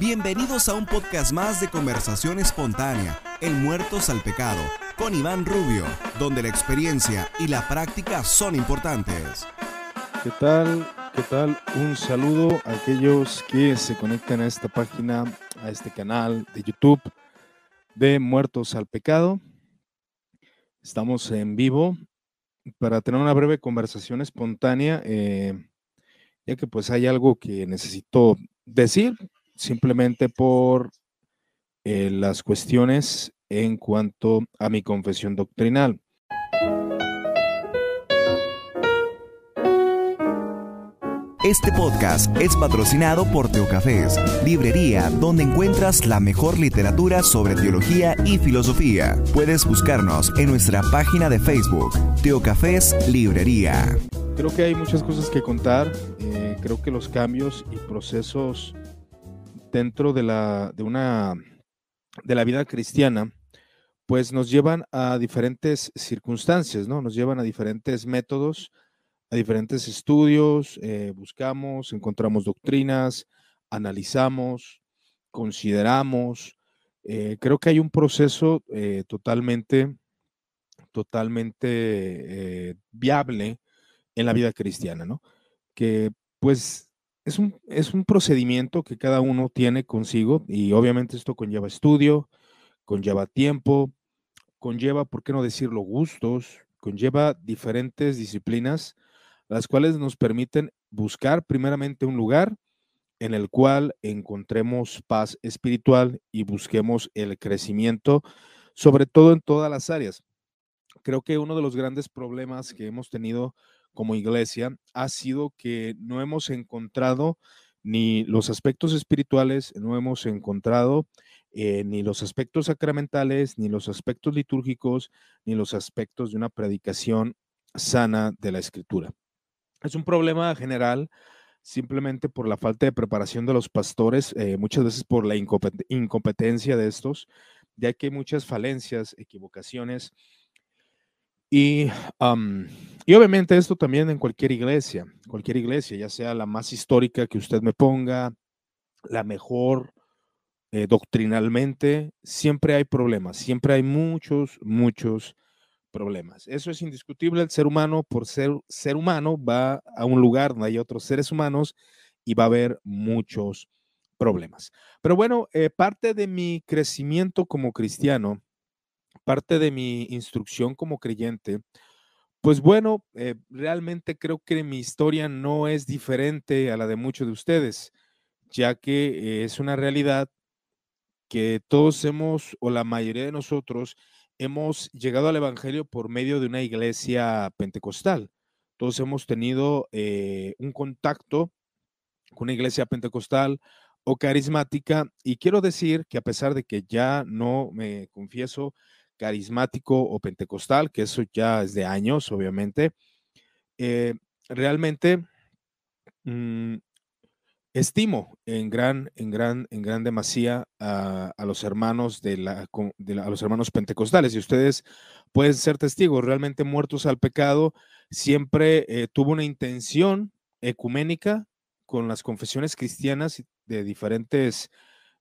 Bienvenidos a un podcast más de conversación espontánea, El Muertos al Pecado, con Iván Rubio, donde la experiencia y la práctica son importantes. ¿Qué tal? ¿Qué tal? Un saludo a aquellos que se conectan a esta página, a este canal de YouTube de Muertos al Pecado. Estamos en vivo para tener una breve conversación espontánea, eh, ya que pues hay algo que necesito decir, simplemente por eh, las cuestiones en cuanto a mi confesión doctrinal. Este podcast es patrocinado por Teocafés, librería donde encuentras la mejor literatura sobre teología y filosofía. Puedes buscarnos en nuestra página de Facebook, Teocafés Librería. Creo que hay muchas cosas que contar. Eh, creo que los cambios y procesos dentro de la, de una, de la vida cristiana, pues nos llevan a diferentes circunstancias, ¿no? Nos llevan a diferentes métodos a diferentes estudios, eh, buscamos, encontramos doctrinas, analizamos, consideramos. Eh, creo que hay un proceso eh, totalmente, totalmente viable en la vida cristiana, ¿no? Que pues es un, es un procedimiento que cada uno tiene consigo y obviamente esto conlleva estudio, conlleva tiempo, conlleva, ¿por qué no decirlo, gustos, conlleva diferentes disciplinas las cuales nos permiten buscar primeramente un lugar en el cual encontremos paz espiritual y busquemos el crecimiento, sobre todo en todas las áreas. Creo que uno de los grandes problemas que hemos tenido como iglesia ha sido que no hemos encontrado ni los aspectos espirituales, no hemos encontrado eh, ni los aspectos sacramentales, ni los aspectos litúrgicos, ni los aspectos de una predicación sana de la escritura. Es un problema general simplemente por la falta de preparación de los pastores, eh, muchas veces por la incompetencia de estos, ya que hay muchas falencias, equivocaciones. Y, y obviamente esto también en cualquier iglesia, cualquier iglesia, ya sea la más histórica que usted me ponga, la mejor eh, doctrinalmente, siempre hay problemas, siempre hay muchos, muchos problemas. Eso es indiscutible. El ser humano, por ser ser humano, va a un lugar donde hay otros seres humanos y va a haber muchos problemas. Pero bueno, eh, parte de mi crecimiento como cristiano, parte de mi instrucción como creyente, pues bueno, eh, realmente creo que mi historia no es diferente a la de muchos de ustedes, ya que es una realidad que todos hemos, o la mayoría de nosotros, hemos llegado al Evangelio por medio de una iglesia pentecostal. Todos hemos tenido eh, un contacto con una iglesia pentecostal o carismática y quiero decir que a pesar de que ya no me confieso carismático o pentecostal, que eso ya es de años, obviamente, eh, realmente mm, Estimo en gran, en gran, en gran demasía a, los hermanos de la, a los hermanos pentecostales. Y ustedes pueden ser testigos, realmente muertos al pecado, siempre eh, tuvo una intención ecuménica con las confesiones cristianas de diferentes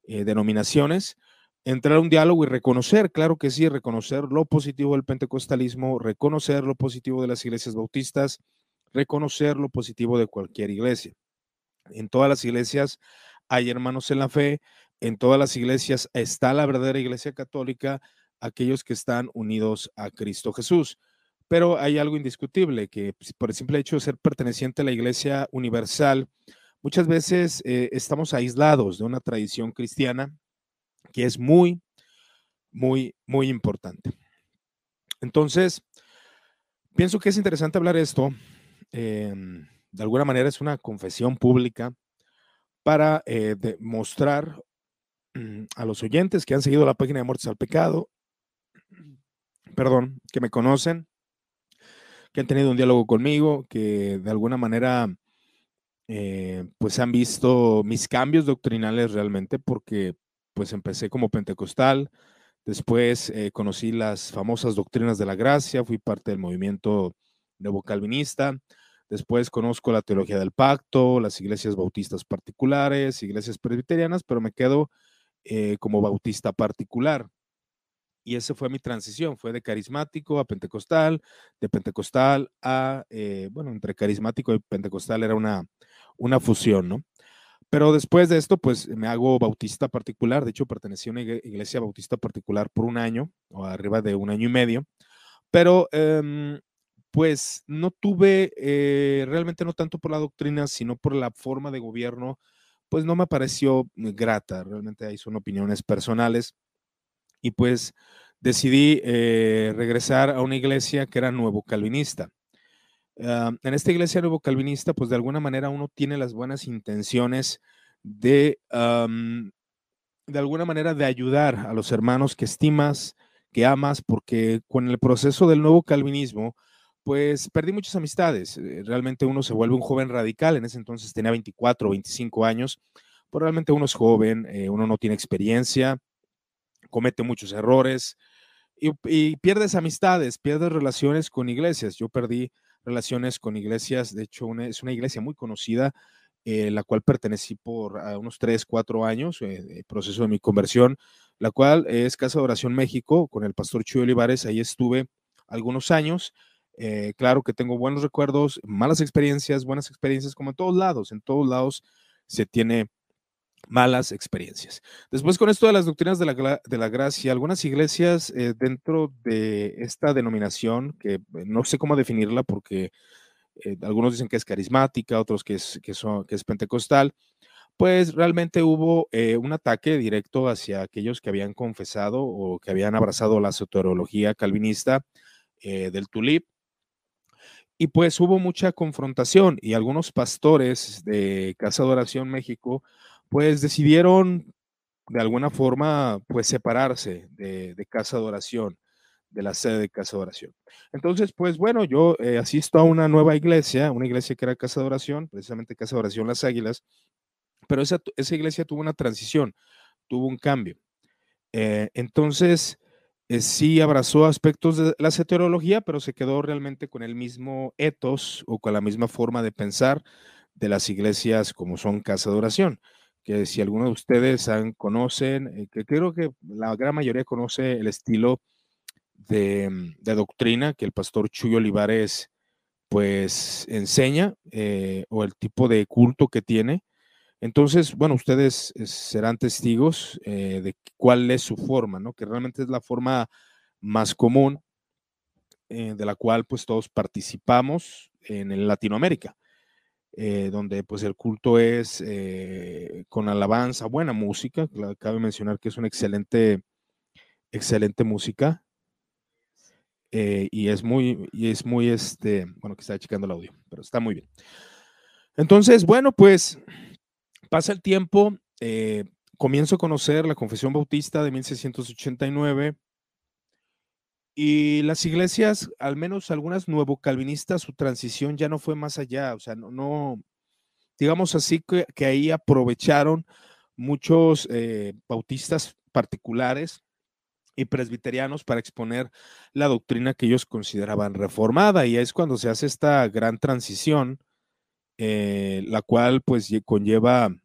eh, denominaciones, entrar a un diálogo y reconocer, claro que sí, reconocer lo positivo del pentecostalismo, reconocer lo positivo de las iglesias bautistas, reconocer lo positivo de cualquier iglesia. En todas las iglesias hay hermanos en la fe, en todas las iglesias está la verdadera iglesia católica, aquellos que están unidos a Cristo Jesús. Pero hay algo indiscutible, que pues, por el simple hecho de ser perteneciente a la iglesia universal, muchas veces eh, estamos aislados de una tradición cristiana que es muy, muy, muy importante. Entonces, pienso que es interesante hablar esto. Em, de alguna manera es una confesión pública para eh, demostrar mm, a los oyentes que han seguido la página de Muertes al Pecado, perdón, que me conocen, que han tenido un diálogo conmigo, que de alguna manera eh, pues han visto mis cambios doctrinales realmente, porque pues empecé como pentecostal, después eh, conocí las famosas doctrinas de la gracia, fui parte del movimiento nuevo calvinista, Después conozco la teología del pacto, las iglesias bautistas particulares, iglesias presbiterianas, pero me quedo eh, como bautista particular. Y esa fue mi transición, fue de carismático a pentecostal, de pentecostal a, eh, bueno, entre carismático y pentecostal era una, una fusión, ¿no? Pero después de esto, pues me hago bautista particular. De hecho, pertenecí a una iglesia bautista particular por un año o arriba de un año y medio. Pero em, pues no tuve, eh, realmente no tanto por la doctrina, sino por la forma de gobierno, pues no me pareció grata. Realmente ahí son opiniones personales. Y pues decidí eh, regresar a una iglesia que era nuevo calvinista. Ah, en esta iglesia nuevo calvinista, pues de alguna manera uno tiene las buenas intenciones de, de alguna manera, de ayudar a los hermanos que estimas, que amas, porque con el proceso del nuevo calvinismo, pues perdí muchas amistades. Eh, realmente uno se vuelve un joven radical. En ese entonces tenía 24 o 25 años. Pero realmente uno es joven, eh, uno no tiene experiencia, comete muchos errores y, pierdes amistades, pierdes relaciones con iglesias. Yo perdí relaciones con iglesias. De hecho, es una iglesia muy conocida, eh, la cual pertenecí por ah, unos 3, 4 años, el proceso de mi conversión, la cual es Casa de Oración México, con el pastor Chuy Olivares. Ahí estuve algunos años eh, claro que tengo buenos recuerdos, malas experiencias, buenas experiencias, como en todos lados. En todos lados se tiene malas experiencias. Después con esto de las doctrinas de la, gracia, algunas iglesias eh, dentro de esta denominación, que eh, no sé cómo definirla porque algunos dicen que es carismática, otros que es, que es pentecostal, pues realmente hubo un ataque directo hacia aquellos que habían confesado o que habían abrazado la soteriología calvinista del tulip y pues hubo mucha confrontación y algunos pastores de Casa de Oración México pues decidieron de alguna forma pues separarse de, Casa de Oración, de la sede de Casa de Oración. Entonces pues bueno, yo eh, asisto a una nueva iglesia, una iglesia que era Casa de Oración, precisamente Casa de Oración Las Águilas, pero esa, esa iglesia tuvo una transición, tuvo un cambio. Eh, entonces, eh, sí abrazó aspectos de la heterología, pero se quedó realmente con el mismo ethos o con la misma forma de pensar de las iglesias como son casa de oración, que si alguno de ustedes conocen, eh, que creo que la gran mayoría conoce el estilo de, mm, doctrina que el pastor Chuy Olivares pues enseña eh, o el tipo de culto que tiene, entonces, bueno, ustedes eh, serán testigos de cuál es su forma, ¿no? Que realmente es la forma más común de la cual pues todos participamos en Latinoamérica, donde pues el culto es con alabanza, buena música, cabe mencionar que es una excelente, excelente música. y es muy, y es muy, este, bueno, que está checando el audio, pero está muy bien. Entonces, bueno, pues Pasa el tiempo, eh, comienzo a conocer la Confesión Bautista de 1689 y las iglesias, al menos algunas nuevo calvinistas, su transición ya no fue más allá, o sea, no, digamos así que, ahí aprovecharon muchos eh, bautistas particulares y presbiterianos para exponer la doctrina que ellos consideraban reformada y es cuando se hace esta gran transición eh, la cual pues conlleva,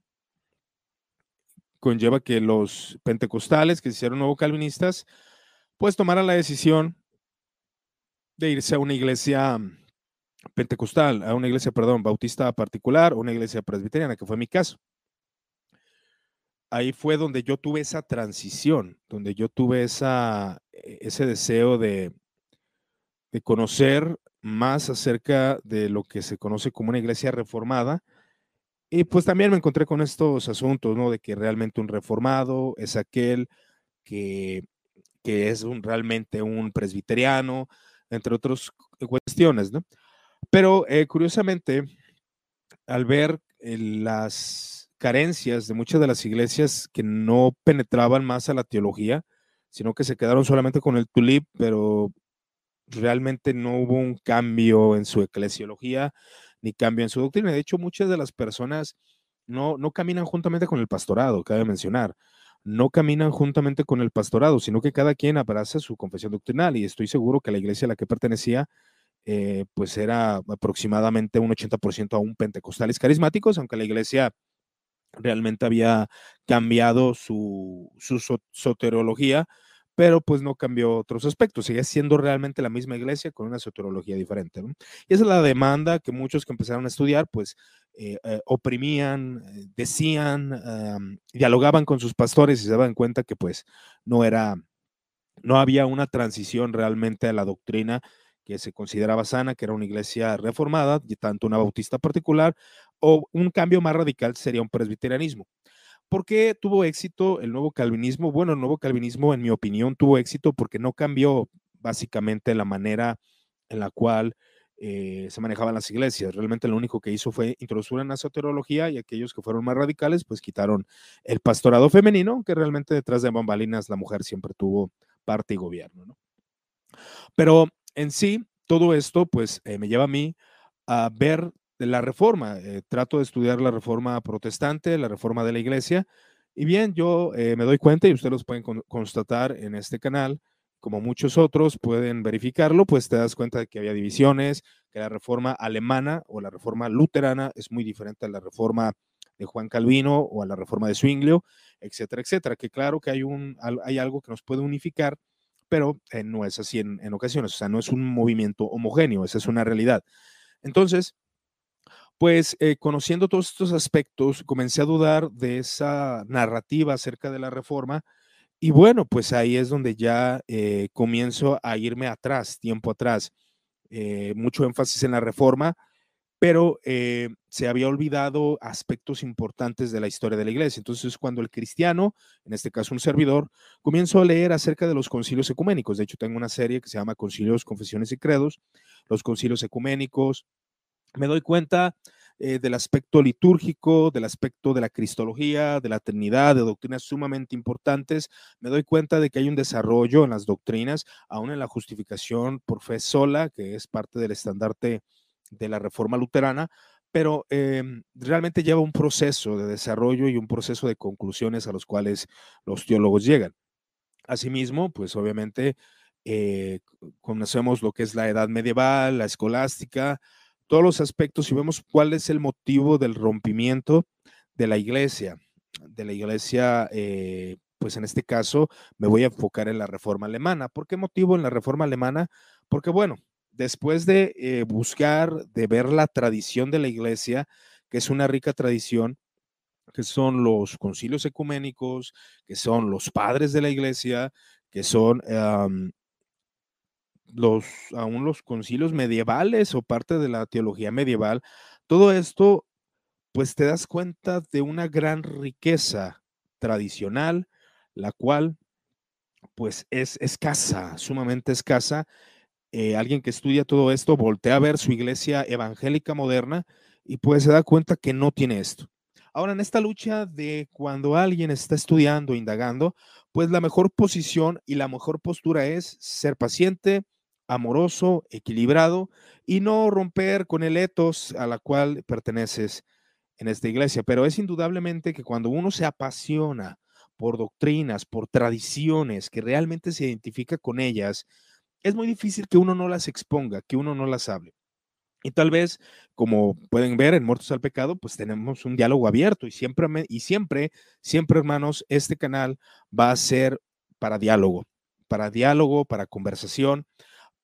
conlleva que los pentecostales que se hicieron nuevo calvinistas, pues tomaran la decisión de irse a una iglesia pentecostal, a una iglesia, perdón, bautista particular, una iglesia presbiteriana, que fue mi caso. Ahí fue donde yo tuve esa transición, donde yo tuve esa, e, ese deseo de, de conocer más acerca de lo que se conoce como una iglesia reformada. Y pues también me encontré con estos asuntos, ¿no? De que realmente un reformado es aquel que, que es un, realmente un presbiteriano, entre otras cuestiones, ¿no? Pero eh, curiosamente, al ver eh, las carencias de muchas de las iglesias que no penetraban más a la teología, sino que se quedaron solamente con el tulip, pero realmente no hubo un cambio en su eclesiología ni cambio en su doctrina. De hecho, muchas de las personas no, no caminan juntamente con el pastorado, cabe mencionar. No caminan juntamente con el pastorado, sino que cada quien abraza su confesión doctrinal. Y estoy seguro que la iglesia a la que pertenecía eh, pues era aproximadamente un 80% aún pentecostales carismáticos, aunque la iglesia realmente había cambiado su, su soterología, pero pues no cambió otros aspectos, sigue siendo realmente la misma iglesia con una soterología diferente. Y esa es la demanda que muchos que empezaron a estudiar, pues eh, eh, oprimían, decían, dialogaban con sus pastores y se daban cuenta que pues no era, no había una transición realmente a la doctrina que se consideraba sana, que era una iglesia reformada, tanto una bautista particular, o un cambio más radical sería un presbiterianismo. ¿Por qué tuvo éxito el nuevo calvinismo? Bueno, el nuevo calvinismo, en mi opinión, tuvo éxito porque no cambió básicamente la manera en la cual eh, se manejaban las iglesias. Realmente lo único que hizo fue introducir una soterología y aquellos que fueron más radicales, pues quitaron el pastorado femenino, que realmente detrás de bambalinas la mujer siempre tuvo parte y gobierno. ¿no? Pero en sí, todo esto pues eh, me lleva a mí a ver la reforma. Eh, trato de estudiar la reforma protestante, la reforma de la iglesia. Y bien, yo eh, me doy cuenta, y ustedes los pueden constatar en este canal, como muchos otros pueden verificarlo, pues te das cuenta de que había divisiones, que la reforma alemana o la reforma luterana es muy diferente a la reforma de Juan Calvino o a la reforma de Zwinglio, etcétera, etcétera. Que claro que hay, un, hay algo que nos puede unificar, pero eh, no es así en, ocasiones, o sea, no es un movimiento homogéneo, esa es una realidad. Entonces, pues eh, conociendo todos estos aspectos, comencé a dudar de esa narrativa acerca de la reforma y bueno, pues ahí es donde ya eh, comienzo a irme atrás, tiempo atrás, mucho énfasis en la reforma, pero eh, se había olvidado aspectos importantes de la historia de la iglesia. Entonces, cuando el cristiano, en este caso un servidor, comienzo a leer acerca de los concilios ecuménicos, de hecho tengo una serie que se llama Concilios, Confesiones y Credos, los concilios ecuménicos, me doy cuenta eh, del aspecto litúrgico, del aspecto de la cristología, de la Trinidad, de doctrinas sumamente importantes, me doy cuenta de que hay un desarrollo en las doctrinas, aún en la justificación por fe sola, que es parte del estandarte de la reforma luterana, pero em, realmente lleva un proceso de desarrollo y un proceso de conclusiones a los cuales los teólogos llegan. Asimismo, pues obviamente eh, conocemos lo que es la edad medieval, la escolástica, todos los aspectos y vemos cuál es el motivo del rompimiento de la iglesia, de la iglesia, eh, pues en este caso me voy a enfocar en la reforma alemana. ¿Por qué motivo en la reforma alemana? Porque bueno, después de eh, buscar, de ver la tradición de la iglesia, que es una rica tradición, que son los concilios ecuménicos, que son los padres de la iglesia, que son los, aún los concilios medievales o parte de la teología medieval, todo esto, pues te das cuenta de una gran riqueza tradicional, la cual pues es escasa, sumamente escasa, eh, alguien que estudia todo esto voltea a ver su iglesia evangélica moderna y pues se da cuenta que no tiene esto. Ahora, en esta lucha de cuando alguien está estudiando, indagando, pues la mejor posición y la mejor postura es ser paciente, amoroso, equilibrado y no romper con el etos a la cual perteneces en esta iglesia. Pero es indudablemente que cuando uno se apasiona por doctrinas, por tradiciones, que realmente se identifica con ellas, es muy difícil que uno no las exponga, que uno no las hable. Y tal vez, como pueden ver en Muertos al Pecado, pues tenemos un diálogo abierto y siempre, y siempre, siempre, hermanos, este canal va a ser para diálogo, para diálogo, para conversación,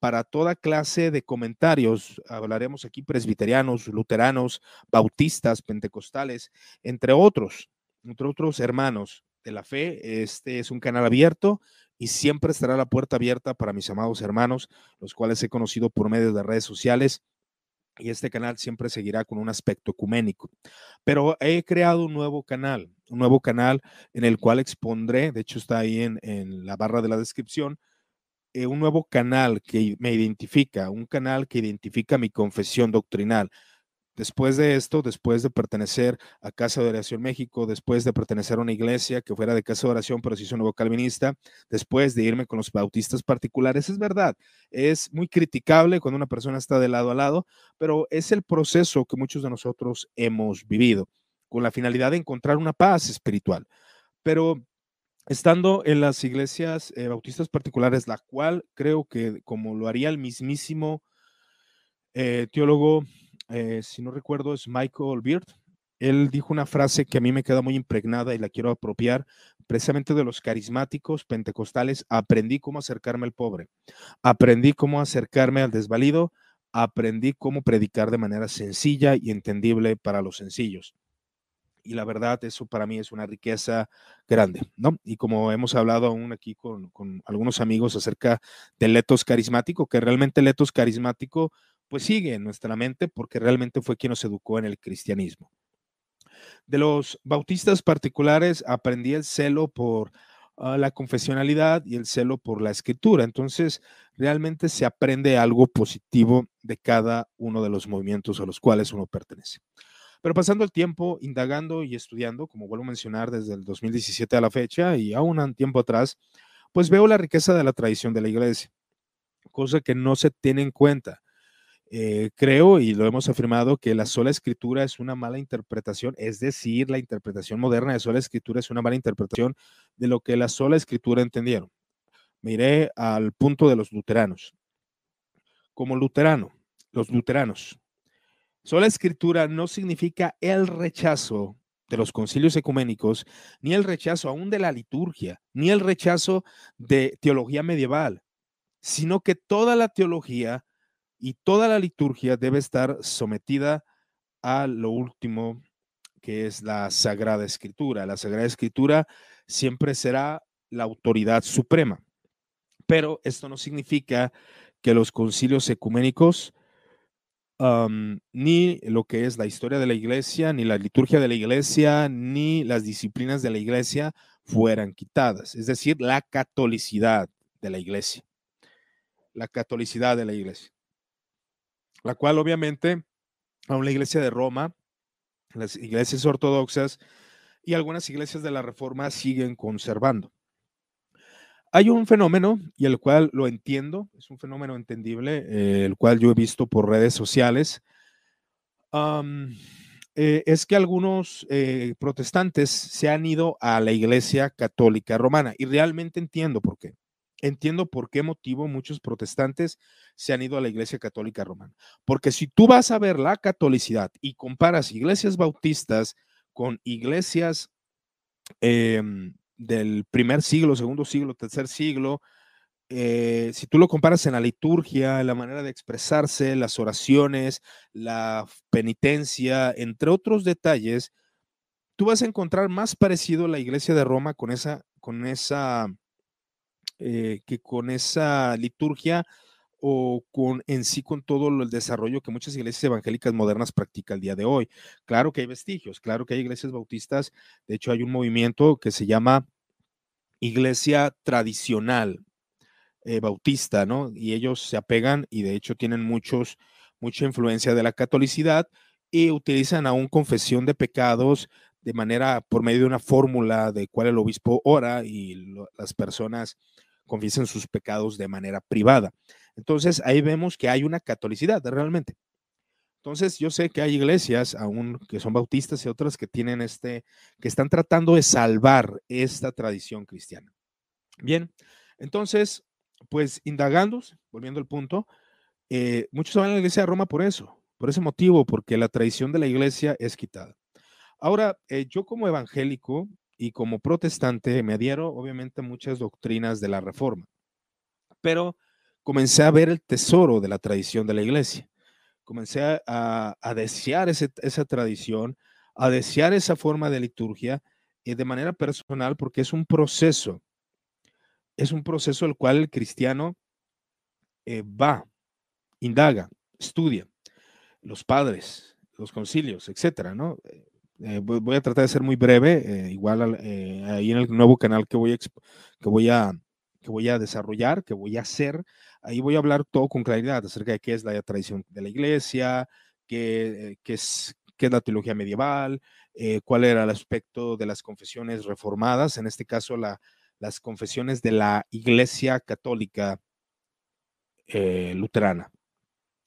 para toda clase de comentarios. Hablaremos aquí presbiterianos, luteranos, bautistas, pentecostales, entre otros, entre otros hermanos de la fe. Este es un canal abierto y siempre estará la puerta abierta para mis amados hermanos, los cuales he conocido por medio de redes sociales. Y este canal siempre seguirá con un aspecto ecuménico. Pero he creado un nuevo canal, un nuevo canal en el cual expondré, de hecho está ahí en, en la barra de la descripción, eh, un nuevo canal que me identifica, un canal que identifica mi confesión doctrinal. Después de esto, después de pertenecer a Casa de Oración México, después de pertenecer a una iglesia que fuera de Casa de Oración, pero se hizo nuevo calvinista, después de irme con los bautistas particulares, es verdad, es muy criticable cuando una persona está de lado a lado, pero es el proceso que muchos de nosotros hemos vivido, con la finalidad de encontrar una paz espiritual. Pero estando en las iglesias eh, bautistas particulares, la cual creo que como lo haría el mismísimo eh, teólogo, eh, si no recuerdo, es Michael Beard. Él dijo una frase que a mí me queda muy impregnada y la quiero apropiar, precisamente de los carismáticos pentecostales. Aprendí cómo acercarme al pobre, aprendí cómo acercarme al desvalido, aprendí cómo predicar de manera sencilla y entendible para los sencillos. Y la verdad, eso para mí es una riqueza grande, ¿no? Y como hemos hablado aún aquí con, con algunos amigos acerca del letos carismático, que realmente el letos carismático pues sigue en nuestra mente porque realmente fue quien nos educó en el cristianismo. De los bautistas particulares aprendí el celo por uh, la confesionalidad y el celo por la escritura. Entonces, realmente se aprende algo positivo de cada uno de los movimientos a los cuales uno pertenece. Pero pasando el tiempo, indagando y estudiando, como vuelvo a mencionar desde el 2017 a la fecha y aún un tiempo atrás, pues veo la riqueza de la tradición de la iglesia, cosa que no se tiene en cuenta. Eh, creo, y lo hemos afirmado, que la sola escritura es una mala interpretación, es decir, la interpretación moderna de sola escritura es una mala interpretación de lo que la sola escritura entendieron. Miré al punto de los luteranos. Como luterano, los luteranos, sola escritura no significa el rechazo de los concilios ecuménicos, ni el rechazo aún de la liturgia, ni el rechazo de teología medieval, sino que toda la teología y toda la liturgia debe estar sometida a lo último que es la Sagrada Escritura. La Sagrada Escritura siempre será la autoridad suprema, pero esto no significa que los concilios ecuménicos, ni lo que es la historia de la iglesia, ni la liturgia de la iglesia, ni las disciplinas de la iglesia fueran quitadas, es decir, la catolicidad de la iglesia, la catolicidad de la iglesia. La cual obviamente aún la iglesia de Roma, las iglesias ortodoxas y algunas iglesias de la Reforma siguen conservando. Hay un fenómeno y el cual lo entiendo, es un fenómeno entendible, eh, el cual yo he visto por redes sociales, eh, es que algunos eh, protestantes se han ido a la iglesia católica romana y realmente entiendo por qué entiendo por qué motivo muchos protestantes se han ido a la Iglesia Católica Romana. Porque si tú vas a ver la catolicidad y comparas iglesias bautistas con iglesias em, del primer siglo, segundo siglo, tercer siglo, eh, si tú lo comparas en la liturgia, la manera de expresarse, las oraciones, la penitencia, entre otros detalles, tú vas a encontrar más parecido a la iglesia de Roma con esa, con esa eh, que con esa liturgia o con en sí con todo el desarrollo que muchas iglesias evangélicas modernas practican el día de hoy. Claro que hay vestigios, claro que hay iglesias bautistas, de hecho hay un movimiento que se llama iglesia tradicional eh, bautista, ¿no? Y ellos se apegan y de hecho tienen muchos, mucha influencia de la catolicidad y utilizan aún confesión de pecados de manera, por medio de una fórmula de cuál el obispo ora y las personas confiesen sus pecados de manera privada. Entonces ahí vemos que hay una catolicidad realmente. Entonces yo sé que hay iglesias aún que son bautistas y otras que tienen este, que están tratando de salvar esta tradición cristiana. Bien, entonces, pues indagando, volviendo al punto, eh, muchos van a la iglesia de Roma por eso, por ese motivo, porque la tradición de la iglesia es quitada. Ahora, eh, yo como evangélico, y como protestante me adhiero obviamente a muchas doctrinas de la reforma, pero comencé a ver el tesoro de la tradición de la iglesia. Comencé a, desear esa tradición, a desear esa forma de liturgia y de manera personal porque es un proceso, es un proceso el cual el cristiano eh, va, indaga, estudia, los padres, los concilios, etcétera, ¿no? Eh, voy a tratar de ser muy breve, eh, igual eh, ahí en el nuevo canal que voy, a, que, voy a, que voy a desarrollar, que voy a hacer, ahí voy a hablar todo con claridad acerca de qué es la tradición de la iglesia, qué, qué es, qué es la teología medieval, cuál era el aspecto de las confesiones reformadas, en este caso la, las confesiones de la iglesia católica luterana.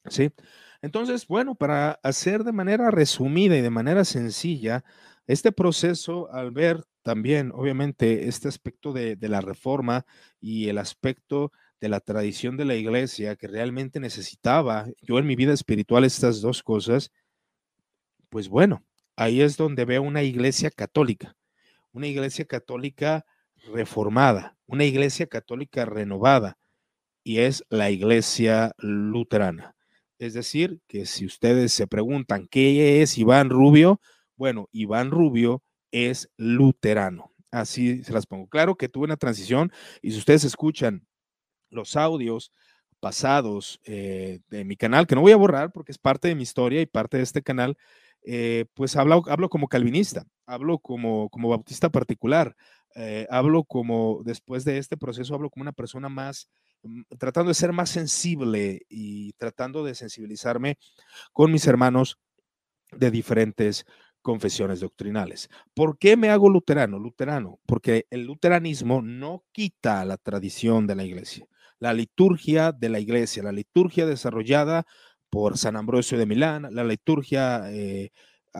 ¿Sí? Entonces, bueno, para hacer de manera resumida y de manera sencilla, este proceso, al ver también, obviamente, este aspecto de, la reforma y el aspecto de la tradición de la iglesia que realmente necesitaba yo en mi vida espiritual estas dos cosas, pues bueno, ahí es donde veo una iglesia católica, una iglesia católica reformada, una iglesia católica renovada, y es la iglesia luterana. Es decir, que si ustedes se preguntan qué es Iván Rubio, bueno, Iván Rubio es luterano. Así se las pongo. Claro que tuve una transición y si ustedes escuchan los audios pasados eh, de mi canal, que no voy a borrar porque es parte de mi historia y parte de este canal, eh, pues hablo, hablo como calvinista, hablo como, como bautista particular, eh, hablo como, después de este proceso, hablo como una persona más, tratando de ser más sensible y tratando de sensibilizarme con mis hermanos de diferentes confesiones doctrinales. ¿Por qué me hago luterano? Luterano, porque el luteranismo no quita la tradición de la iglesia, la liturgia de la iglesia, la liturgia desarrollada por San Ambrosio de Milán, la liturgia, eh,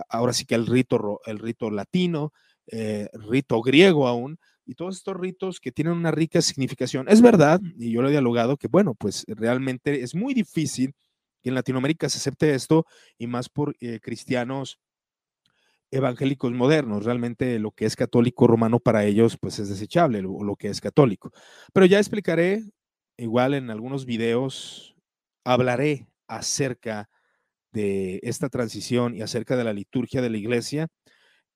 ahora sí que el rito, el rito latino, eh, rito griego aún, y todos estos ritos que tienen una rica significación. Es verdad, y yo lo he dialogado, que bueno, pues realmente es muy difícil que en Latinoamérica se acepte esto, y más por eh, cristianos evangélicos modernos. Realmente lo que es católico romano para ellos, pues es desechable, lo, lo que es católico. Pero ya explicaré, igual en algunos videos, hablaré acerca de esta transición y acerca de la liturgia de la iglesia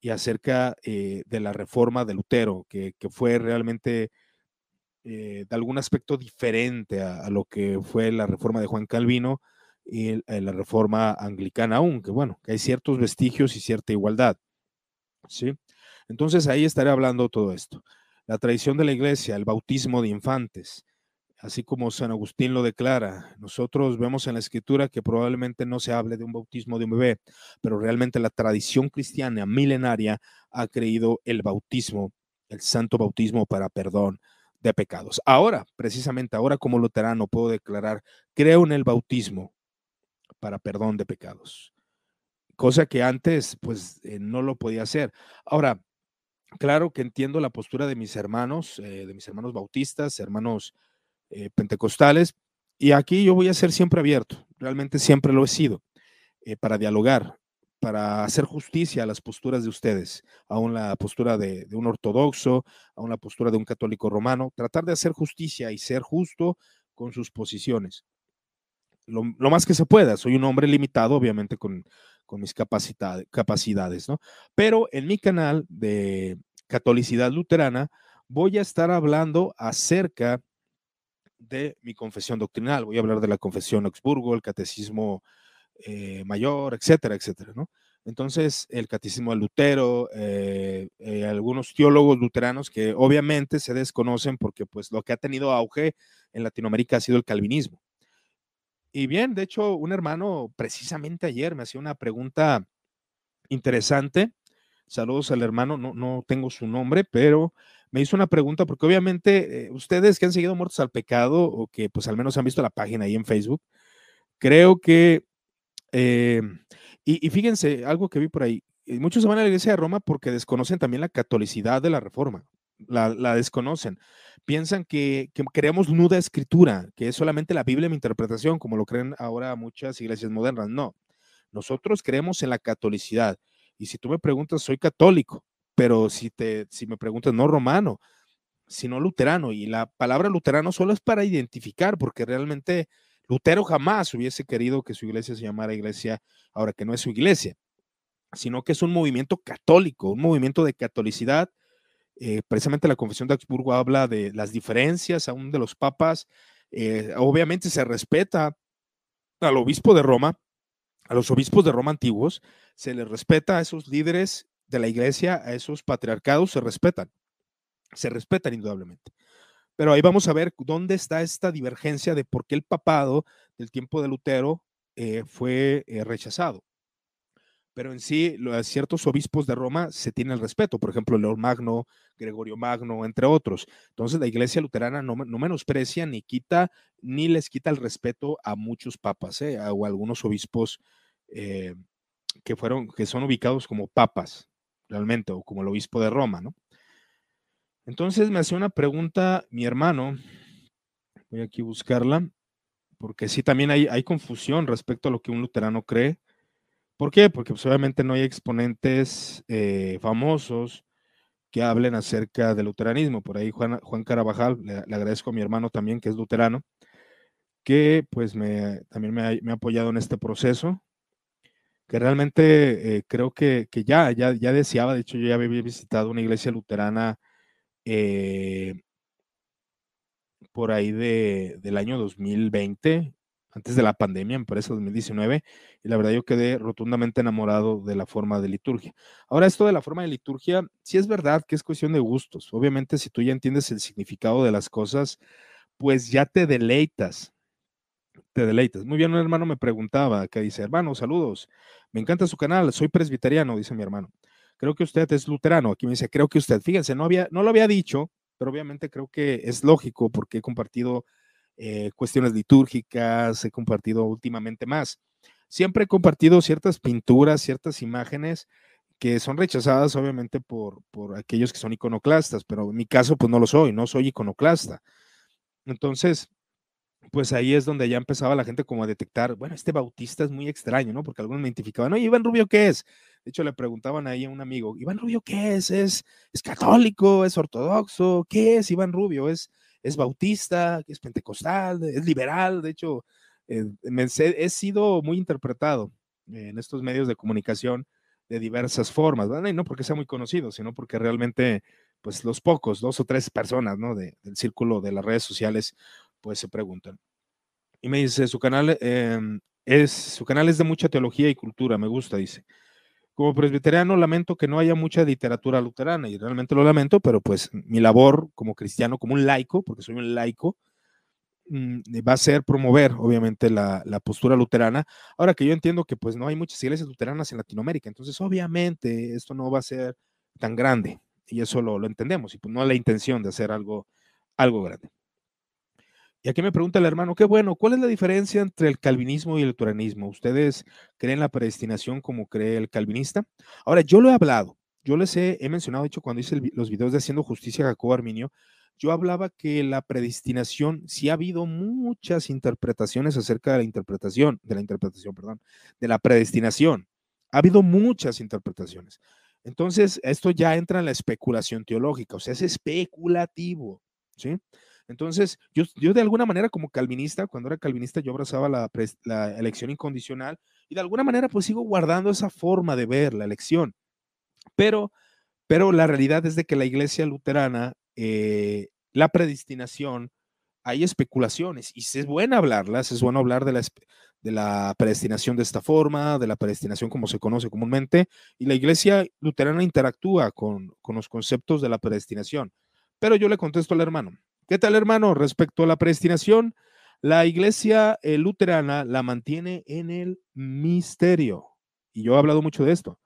y acerca eh, de la reforma de Lutero, que, fue realmente eh, de algún aspecto diferente a, lo que fue la reforma de Juan Calvino y eh, la reforma anglicana aunque bueno, que hay ciertos vestigios y cierta igualdad. ¿sí? Entonces ahí estaré hablando todo esto. La tradición de la iglesia, el bautismo de infantes, así como San Agustín lo declara. Nosotros vemos en la escritura que probablemente no se hable de un bautismo de un bebé, pero realmente la tradición cristiana milenaria ha creído el bautismo, el santo bautismo para perdón de pecados. Ahora, precisamente ahora como luterano puedo declarar, creo en el bautismo para perdón de pecados, cosa que antes pues eh, no lo podía hacer. Ahora, claro que entiendo la postura de mis hermanos, eh, de mis hermanos bautistas, hermanos eh, pentecostales. Y aquí yo voy a ser siempre abierto, realmente siempre lo he sido, eh, para dialogar, para hacer justicia a las posturas de ustedes, aún la postura de, un ortodoxo, aún la postura de un católico romano, tratar de hacer justicia y ser justo con sus posiciones. Lo, más que se pueda, soy un hombre limitado, obviamente, con, con mis capacidades, ¿no? Pero en mi canal de Catolicidad Luterana voy a estar hablando acerca de mi confesión doctrinal. Voy a hablar de la confesión Augsburgo, el catecismo eh, mayor, etcétera, etcétera, ¿no? Entonces, el catecismo de Lutero, eh, eh, algunos teólogos luteranos que obviamente se desconocen porque pues lo que ha tenido auge en Latinoamérica ha sido el calvinismo. Y bien, de hecho, un hermano precisamente ayer me hacía una pregunta interesante. Saludos al hermano, no, no tengo su nombre, pero me hizo una pregunta, porque obviamente eh, ustedes que han seguido Muertos al Pecado o que pues al menos han visto la página ahí en Facebook, creo que, eh, y, fíjense, algo que vi por ahí, eh, muchos se van a la iglesia de Roma porque desconocen también la catolicidad de la reforma, la, desconocen, piensan que, que, creamos nuda escritura, que es solamente la Biblia mi interpretación, como lo creen ahora muchas iglesias modernas, no, nosotros creemos en la catolicidad. Y si tú me preguntas, soy católico, pero si, te, si me preguntas, no romano, sino luterano. Y la palabra luterano solo es para identificar, porque realmente Lutero jamás hubiese querido que su iglesia se llamara iglesia, ahora que no es su iglesia, sino que es un movimiento católico, un movimiento de catolicidad. Eh, precisamente la Confesión de Augsburgo habla de las diferencias aún de los papas. Eh, obviamente se respeta al obispo de Roma, a los obispos de Roma antiguos, se les respeta a esos líderes de la iglesia, a esos patriarcados se respetan, se respetan indudablemente. Pero ahí vamos a ver dónde está esta divergencia de por qué el papado del tiempo de Lutero eh, fue eh, rechazado. Pero en sí, a ciertos obispos de Roma se tiene el respeto, por ejemplo, León Magno, Gregorio Magno, entre otros. Entonces, la iglesia luterana no, menosprecia ni quita, ni les quita el respeto a muchos papas eh, o a algunos obispos que, fueron, que son ubicados como papas realmente, o como el obispo de Roma, ¿no? Entonces me hacía una pregunta mi hermano Voy aquí a buscarla, porque sí, también hay, hay confusión respecto a lo que un luterano cree. ¿Por qué? Porque pues, obviamente no hay exponentes eh, famosos que hablen acerca del luteranismo. Por ahí Juan, Juan Carabajal, le, agradezco a mi hermano también, que es luterano, que pues me, también me ha, apoyado en este proceso, que realmente eh, creo que, ya, ya, ya deseaba, de hecho yo ya había visitado una iglesia luterana eh, por ahí de, del año 2020, antes de la pandemia, me parece 2019, y la verdad yo quedé rotundamente enamorado de la forma de liturgia. Ahora, esto de la forma de liturgia, sí es verdad que es cuestión de gustos. Obviamente, si tú ya entiendes el significado de las cosas, pues ya te deleitas, te deleitas. Muy bien, un hermano me preguntaba, que dice, hermano, saludos, me encanta su canal, soy presbiteriano, dice mi hermano. Creo que usted es luterano. Aquí me dice, creo que usted, fíjense, no, había, no lo había dicho, pero obviamente creo que es lógico porque he compartido eh, cuestiones litúrgicas, he compartido últimamente más. Siempre he compartido ciertas pinturas, ciertas imágenes que son rechazadas obviamente por, por aquellos que son iconoclastas, pero en mi caso pues no lo soy, no soy iconoclasta. Entonces, pues ahí es donde ya empezaba la gente como a detectar, bueno, este bautista es muy extraño, ¿no? Porque algunos me identificaban, oye, Iván Rubio, ¿qué es? De hecho, le preguntaban ahí a un amigo, Iván Rubio, ¿qué es? ¿Es, es católico? ¿Es ortodoxo? ¿Qué es Iván Rubio? ¿Es, es bautista? ¿Es pentecostal? ¿Es liberal? De hecho, eh, he sido muy interpretado en estos medios de comunicación de diversas formas, ¿verdad? Y no porque sea muy conocido, sino porque realmente, pues los pocos, dos o tres personas, ¿no? del círculo de las redes sociales, pues se preguntan. Y me dice, su canal, em, es, su canal es de mucha teología y cultura, me gusta, dice. Como presbiteriano lamento que no haya mucha literatura luterana y realmente lo lamento, pero pues mi labor como cristiano, como un laico, porque soy un laico, mm, va a ser promover obviamente la, la, postura luterana. Ahora que yo entiendo que pues no hay muchas iglesias luteranas en Latinoamérica, entonces obviamente esto no va a ser tan grande y eso lo, lo entendemos y pues no la intención de hacer algo, algo grande. Y aquí me pregunta el hermano, qué bueno, ¿cuál es la diferencia entre el calvinismo y el luteranismo? ¿Ustedes creen la predestinación como cree el calvinista? Ahora, yo lo he hablado, yo les he, mencionado, de hecho, cuando hice los videos de Haciendo Justicia a Jacobo Arminio, yo hablaba que la predestinación, sí ha habido muchas interpretaciones acerca de la interpretación, de la interpretación, perdón, de la predestinación. Ha habido muchas interpretaciones. Entonces, esto ya entra en la especulación teológica, o sea, es especulativo, ¿sí? Entonces, yo, yo de alguna manera como calvinista, cuando era calvinista, yo abrazaba la, elección incondicional y de alguna manera pues sigo guardando esa forma de ver la elección. Pero, pero la realidad es de que la iglesia luterana, eh, la predestinación, hay especulaciones y es bueno hablarlas, es bueno hablar de la, de la predestinación de esta forma, de la predestinación como se conoce comúnmente, y la iglesia luterana interactúa con, con los conceptos de la predestinación. Pero yo le contesto al hermano, ¿Qué tal, hermano? Respecto a la predestinación, la iglesia eh, luterana la mantiene en el misterio. Y yo he hablado mucho de esto,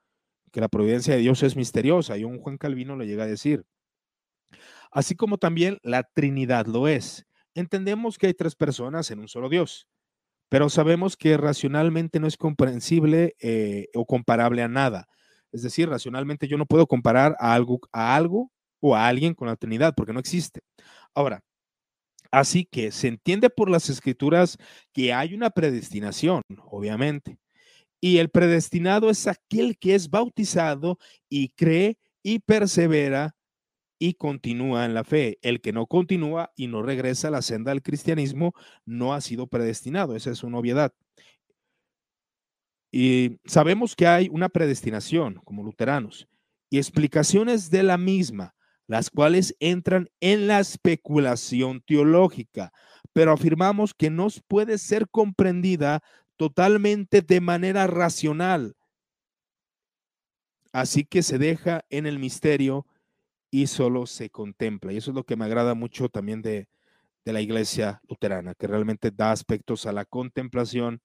que la providencia de Dios es misteriosa, y un Juan Calvino lo llega a decir. Así como también la Trinidad lo es. Entendemos que hay tres personas en un solo Dios, pero sabemos que racionalmente no es comprensible eh, o comparable a nada. Es decir, racionalmente yo no puedo comparar a algo, a algo o a alguien con la Trinidad, porque no existe. Ahora, así que se entiende por las escrituras que hay una predestinación, obviamente. Y el predestinado es aquel que es bautizado y cree y persevera y continúa en la fe. El que no continúa y no regresa a la senda del cristianismo no ha sido predestinado. Esa es una obviedad. Y sabemos que hay una predestinación como luteranos y explicaciones de la misma las cuales entran en la especulación teológica, pero afirmamos que no puede ser comprendida totalmente de manera racional. Así que se deja en el misterio y solo se contempla. Y eso es lo que me agrada mucho también de, de la iglesia luterana, que realmente da aspectos a la contemplación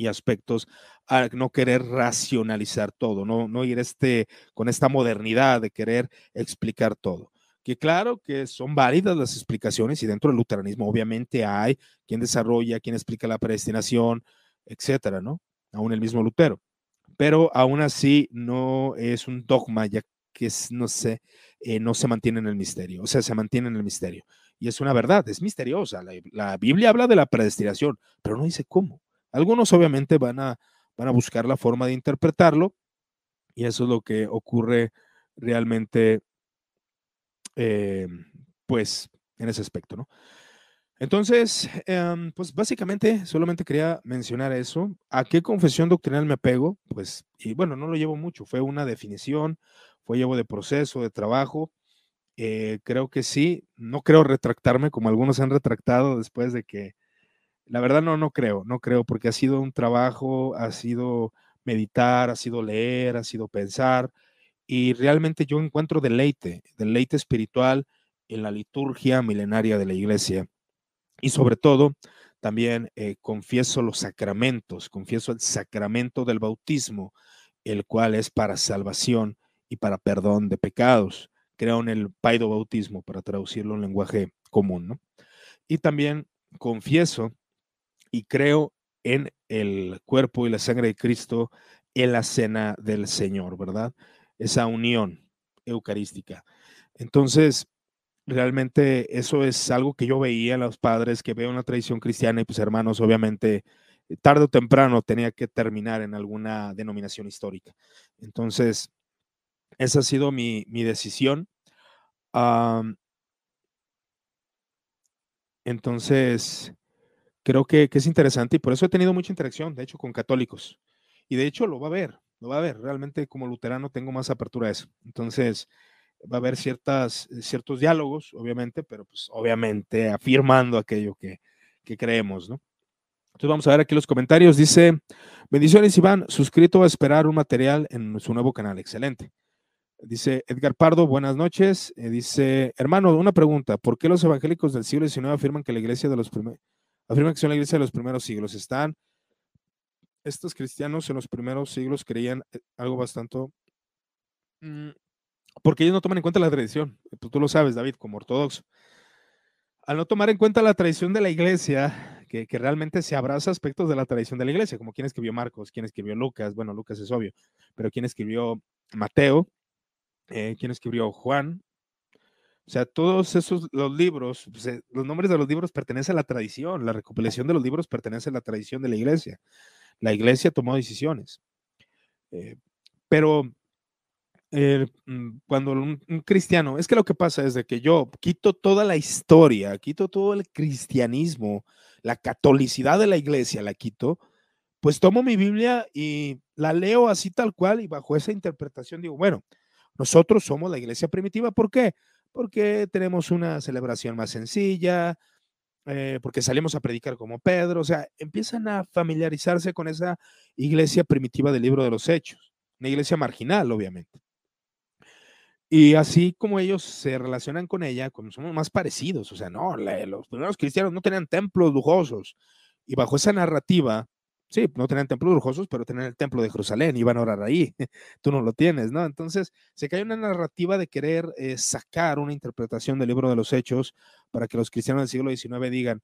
y aspectos a no querer racionalizar todo, no, no ir este, con esta modernidad de querer explicar todo. Que claro que son válidas las explicaciones y dentro del luteranismo obviamente hay quien desarrolla, quien explica la predestinación, etcétera, ¿no? Aún el mismo Lutero. Pero aún así no es un dogma ya que no se, eh, no se mantiene en el misterio, o sea, se mantiene en el misterio. Y es una verdad, es misteriosa. La, Biblia habla de la predestinación, pero no dice cómo. Algunos obviamente van a, van a buscar la forma de interpretarlo y eso es lo que ocurre realmente, eh, pues, en ese aspecto, ¿no? Entonces, em, pues básicamente solamente quería mencionar eso. ¿A qué confesión doctrinal me apego? Pues, y bueno, no lo llevo mucho, fue una definición, fue llevo de proceso, de trabajo. Eh, creo que sí, no creo retractarme como algunos han retractado después de que, la verdad no, no creo, no creo, porque ha sido un trabajo, ha sido meditar, ha sido leer, ha sido pensar, y realmente yo encuentro deleite, deleite espiritual en la liturgia milenaria de la iglesia y sobre todo, también eh, confieso los sacramentos, confieso el sacramento del bautismo, el cual es para salvación y para perdón de pecados. Creo en el paido bautismo, para traducirlo en lenguaje común, ¿no? Y también confieso y creo en el cuerpo y la sangre de Cristo en la cena del Señor, ¿verdad? Esa unión eucarística. Entonces, realmente eso es algo que yo veía en los padres, que veo una tradición cristiana y pues hermanos, obviamente, eh, tarde o temprano tenía que terminar en alguna denominación histórica. Entonces, esa ha sido mi, decisión. entonces, creo que, es interesante y por eso he tenido mucha interacción, de hecho, con católicos. Y de hecho, lo va a ver, lo va a ver. Realmente como luterano tengo más apertura a eso. Entonces, va a haber ciertas, eh, ciertos diálogos, obviamente, pero pues obviamente afirmando aquello que, que creemos, ¿no? Entonces vamos a ver aquí los comentarios. Dice, bendiciones Iván, suscrito a esperar un material en su nuevo canal. Excelente. Dice Edgar Pardo, buenas noches. Eh, dice, hermano, una pregunta. ¿Por qué los evangélicos del siglo XIX afirman que la iglesia de los primeros, afirman que son la iglesia de los primeros siglos? Están, estos cristianos en los primeros siglos creían eh, algo bastante, mm, porque ellos no toman en cuenta la tradición. Pues, tú lo sabes, David, como ortodoxo. Al no tomar en cuenta la tradición de la iglesia, que, realmente se abraza aspectos de la tradición de la iglesia, como quién escribió Marcos, quién escribió Lucas, bueno, Lucas es obvio, pero quién escribió Mateo, eh, quién escribió Juan. O sea, todos esos, los libros, pues, eh, los nombres de los libros pertenecen a la tradición, la recopilación de los libros pertenece a la tradición de la iglesia. La iglesia tomó decisiones. Eh, pero eh, mm, cuando un, cristiano, es que lo que pasa es de que yo quito toda la historia, quito todo el cristianismo, la catolicidad de la iglesia, la quito, pues tomo mi Biblia y la leo así tal cual y bajo esa interpretación digo, bueno, nosotros somos la iglesia primitiva, ¿por qué? Porque tenemos una celebración más sencilla, eh, porque salimos a predicar como Pedro, o sea, empiezan a familiarizarse con esa iglesia primitiva del libro de los hechos, una iglesia marginal, obviamente. Y así como ellos se relacionan con ella, como somos más parecidos, o sea, no, los primeros cristianos no tenían templos lujosos. Y bajo esa narrativa, sí, no tenían templos lujosos, pero tenían el templo de Jerusalén, iban a orar ahí. Tú no lo tienes, ¿no? Entonces, se cae una narrativa de querer eh, sacar una interpretación del libro de los hechos para que los cristianos del siglo XIX digan,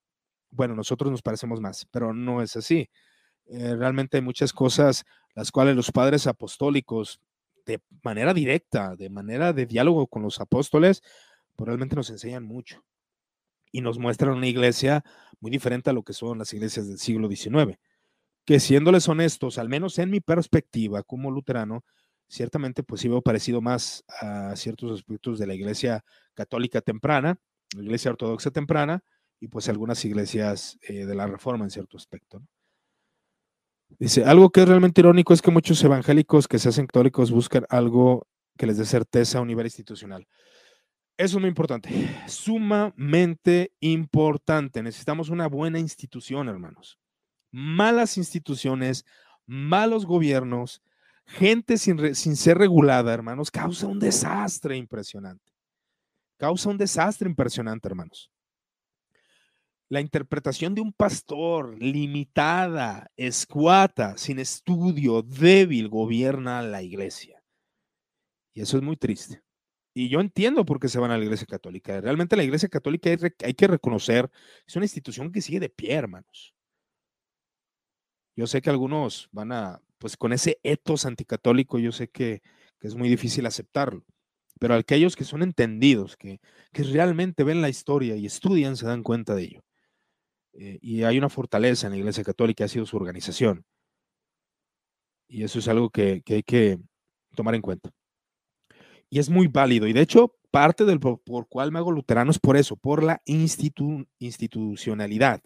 bueno, nosotros nos parecemos más, pero no es así. Eh, realmente hay muchas cosas las cuales los padres apostólicos de manera directa, de manera de diálogo con los apóstoles, pues realmente nos enseñan mucho y nos muestran una iglesia muy diferente a lo que son las iglesias del siglo XIX, que siéndoles honestos, al menos en mi perspectiva como luterano, ciertamente pues sí veo parecido más a ciertos aspectos de la iglesia católica temprana, la iglesia ortodoxa temprana y pues algunas iglesias eh, de la reforma en cierto aspecto. Dice, algo que es realmente irónico es que muchos evangélicos que se hacen católicos buscan algo que les dé certeza a un nivel institucional. Eso es muy importante, sumamente importante. Necesitamos una buena institución, hermanos. Malas instituciones, malos gobiernos, gente sin, sin ser regulada, hermanos, causa un desastre impresionante. Causa un desastre impresionante, hermanos la interpretación de un pastor limitada, escuata, sin estudio, débil, gobierna la iglesia. Y eso es muy triste. Y yo entiendo por qué se van a la iglesia católica. Realmente la iglesia católica hay, que reconocer, es una institución que sigue de pie, hermanos. Yo sé que algunos van a, pues con ese etos anticatólico, yo sé que, que es muy difícil aceptarlo. pero aquellos que son entendidos, que, que realmente ven la historia y estudian, se dan cuenta de ello. Eh, y hay una fortaleza en la Iglesia Católica, ha sido su organización. Y eso es algo que, hay que tomar en cuenta. Y es muy válido. Y de hecho, parte del por, cual me hago luterano es por eso, por la institucionalidad,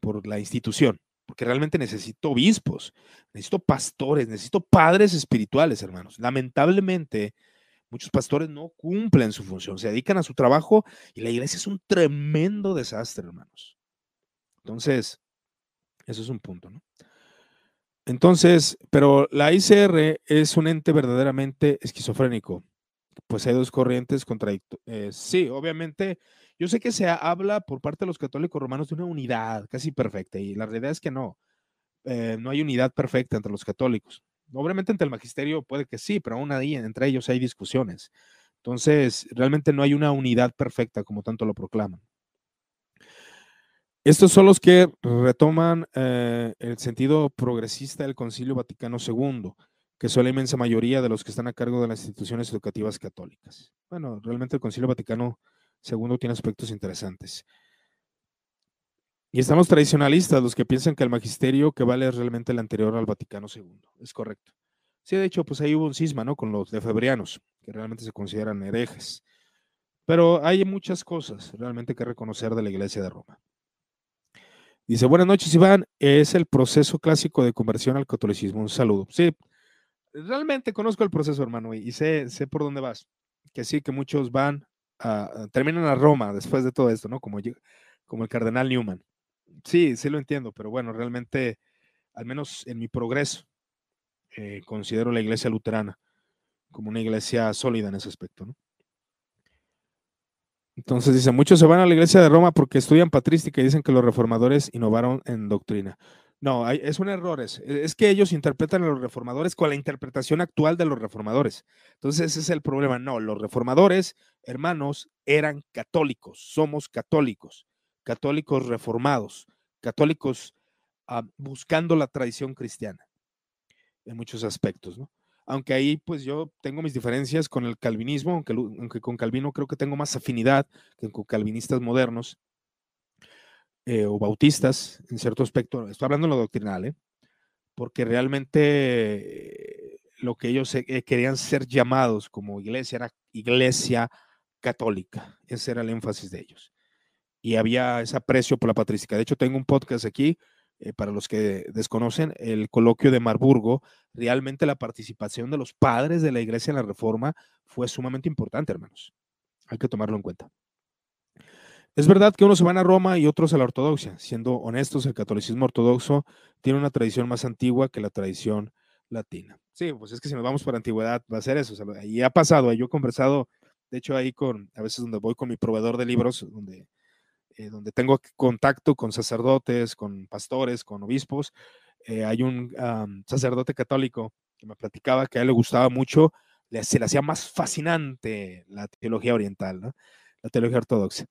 por la institución. Porque realmente necesito obispos, necesito pastores, necesito padres espirituales, hermanos. Lamentablemente, muchos pastores no cumplen su función, se dedican a su trabajo y la iglesia es un tremendo desastre, hermanos. Entonces, eso es un punto, ¿no? Entonces, pero la ICR es un ente verdaderamente esquizofrénico. Pues hay dos corrientes contradictorias. Eh, sí, obviamente, yo sé que se habla por parte de los católicos romanos de una unidad casi perfecta y la realidad es que no. Eh, no hay unidad perfecta entre los católicos. Obviamente entre el magisterio puede que sí, pero aún ahí entre ellos hay discusiones. Entonces, realmente no hay una unidad perfecta como tanto lo proclaman. Estos son los que retoman eh, el sentido progresista del Concilio Vaticano II, que son la inmensa mayoría de los que están a cargo de las instituciones educativas católicas. Bueno, realmente el Concilio Vaticano II tiene aspectos interesantes. Y están los tradicionalistas, los que piensan que el magisterio que vale es realmente el anterior al Vaticano II. Es correcto. Sí, de hecho, pues ahí hubo un cisma, ¿no? Con los defebrianos, que realmente se consideran herejes. Pero hay muchas cosas realmente que reconocer de la Iglesia de Roma. Dice, buenas noches, Iván. Es el proceso clásico de conversión al catolicismo. Un saludo. Sí, realmente conozco el proceso, hermano, y sé, sé por dónde vas. Que sí, que muchos van, terminan a Roma después de todo esto, ¿no? Como, como el cardenal Newman. Sí, sí lo entiendo, pero bueno, realmente, al menos en mi progreso, eh, considero la iglesia luterana como una iglesia sólida en ese aspecto, ¿no? Entonces dice, muchos se van a la iglesia de Roma porque estudian patrística y dicen que los reformadores innovaron en doctrina. No, es un error. Es, es, que ellos interpretan a los reformadores con la interpretación actual de los reformadores. Entonces ese es el problema. No, los reformadores, hermanos, eran católicos. Somos católicos, católicos reformados, católicos ah, buscando la tradición cristiana en muchos aspectos, ¿no? aunque ahí pues yo tengo mis diferencias con el calvinismo, aunque, aunque con Calvino creo que tengo más afinidad que con calvinistas modernos eh, o bautistas en cierto aspecto, estoy hablando en lo doctrinal, ¿eh? porque realmente lo que ellos eh, querían ser llamados como iglesia era iglesia católica, ese era el énfasis de ellos. Y había ese aprecio por la patrística. De hecho, tengo un podcast aquí eh, para los que desconocen, el coloquio de Marburgo, realmente la participación de los padres de la iglesia en la reforma fue sumamente importante, hermanos. Hay que tomarlo en cuenta. Es verdad que unos se van a Roma y otros a la ortodoxia. Siendo honestos, el catolicismo ortodoxo tiene una tradición más antigua que la tradición latina. Sí, pues es que si nos vamos por antigüedad va a ser eso. y ha pasado, yo he conversado, de hecho ahí con, a veces donde voy con mi proveedor de libros, donde eh, donde tengo contacto con sacerdotes, con pastores, con obispos. Eh, hay un sacerdote católico que me platicaba que a él le gustaba mucho, se le hacía más fascinante la teología oriental, la teología ortodoxa.